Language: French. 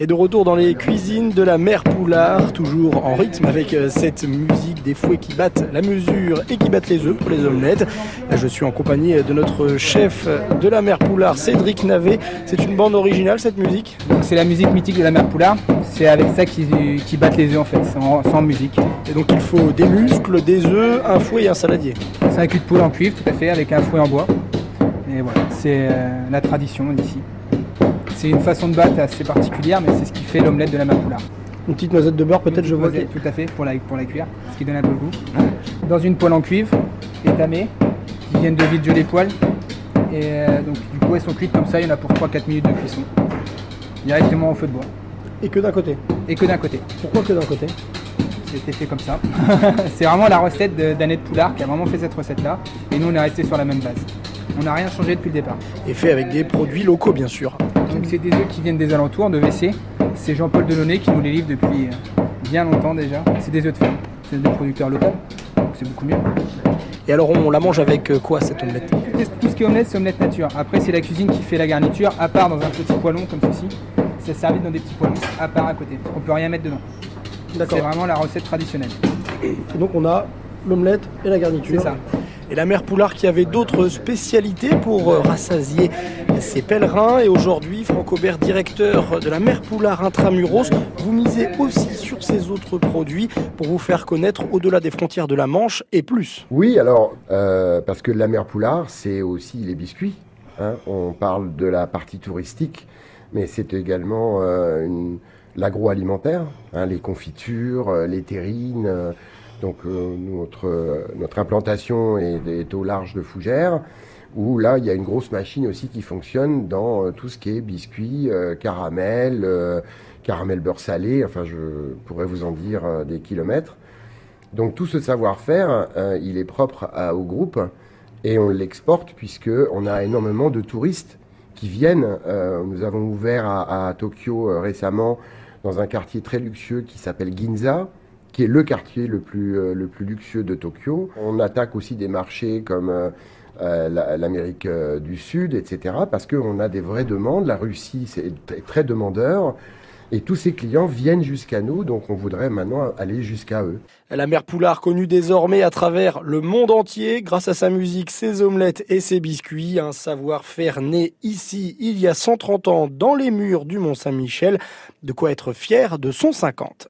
Et de retour dans les cuisines de la mère Poulard, toujours en rythme avec euh, cette musique des fouets qui battent la mesure et qui battent les œufs pour les omelettes. Je suis en compagnie de notre chef de la mère Poulard, Cédric Navet. C'est une bande originale cette musique? C'est la musique mythique de la mère Poulard. C'est avec ça qu'ils battent les œufs en fait, sans, sans, musique. Et donc il faut des muscles, des œufs, un fouet et un saladier. C'est un cul de poule en cuivre tout à fait, avec un fouet en bois. Et voilà, c'est euh, la tradition d'ici. C'est une façon de battre assez particulière, mais c'est ce qui fait l'omelette de la Poulard. Une petite noisette de beurre, peut-être, je vois. Tout à fait, pour la, pour la cuire, ce qui donne un peu le goût. Dans une poêle en cuivre, étamée, qui viennent de vide les poêles. Et euh, donc, du coup, elles sont cuites comme ça, il y en a pour 3-4 minutes de cuisson. Directement au feu de bois. Et que d'un côté Et que d'un côté. Pourquoi que d'un côté? C'était fait comme ça. c'est vraiment la recette d'Annette Poulard qui a vraiment fait cette recette-là. Et nous, on est resté sur la même base. On n'a rien changé depuis le départ. Et fait avec des produits locaux, bien sûr. Donc c'est des œufs qui viennent des alentours de WC. C'est Jean-Paul Delaunay qui nous les livre depuis euh, bien longtemps déjà. C'est des œufs de ferme. C'est des producteurs locaux. Donc c'est beaucoup mieux. Et alors on la mange avec euh, quoi cette omelette? Tout ce qui est omelette, c'est omelette nature. Après c'est la cuisine qui fait la garniture, à part dans un petit poêlon comme ceci. C'est servi dans des petits poêlons, à part à côté. On peut rien mettre dedans. C'est vraiment la recette traditionnelle. Et donc on a l'omelette et la garniture. C'est ça et la mère Poulard qui avait d'autres spécialités pour euh, rassasier ses pèlerins. Et aujourd'hui, Franck Aubert, directeur de la mère Poulard Intramuros, vous misez aussi sur ces autres produits pour vous faire connaître au-delà des frontières de la Manche et plus. Oui, alors, euh, parce que la mère Poulard, c'est aussi les biscuits. Hein. On parle de la partie touristique, mais c'est également euh, l'agroalimentaire, hein, les confitures, les terrines donc euh, notre, notre implantation est, au large de Fougères, où là il y a une grosse machine aussi qui fonctionne dans euh, tout ce qui est biscuits, euh, caramel, caramel beurre salé, enfin je pourrais vous en dire des kilomètres. Donc tout ce savoir-faire, il est propre au groupe et on l'exporte puisque on a énormément de touristes qui viennent. nous avons ouvert à Tokyo récemment dans un quartier très luxueux qui s'appelle Ginza qui est le quartier le plus, euh, le plus luxueux de Tokyo. On attaque aussi des marchés comme euh, euh, l'Amérique du Sud, etc., parce qu'on a des vraies demandes. La Russie, c'est très demandeur. Et tous ces clients viennent jusqu'à nous, donc on voudrait maintenant aller jusqu'à eux. La mère Poulard, connue désormais à travers le monde entier grâce à sa musique, ses omelettes et ses biscuits, un savoir-faire né ici il y a 130 ans dans les murs du Mont Saint-Michel, de quoi être fier de son 50.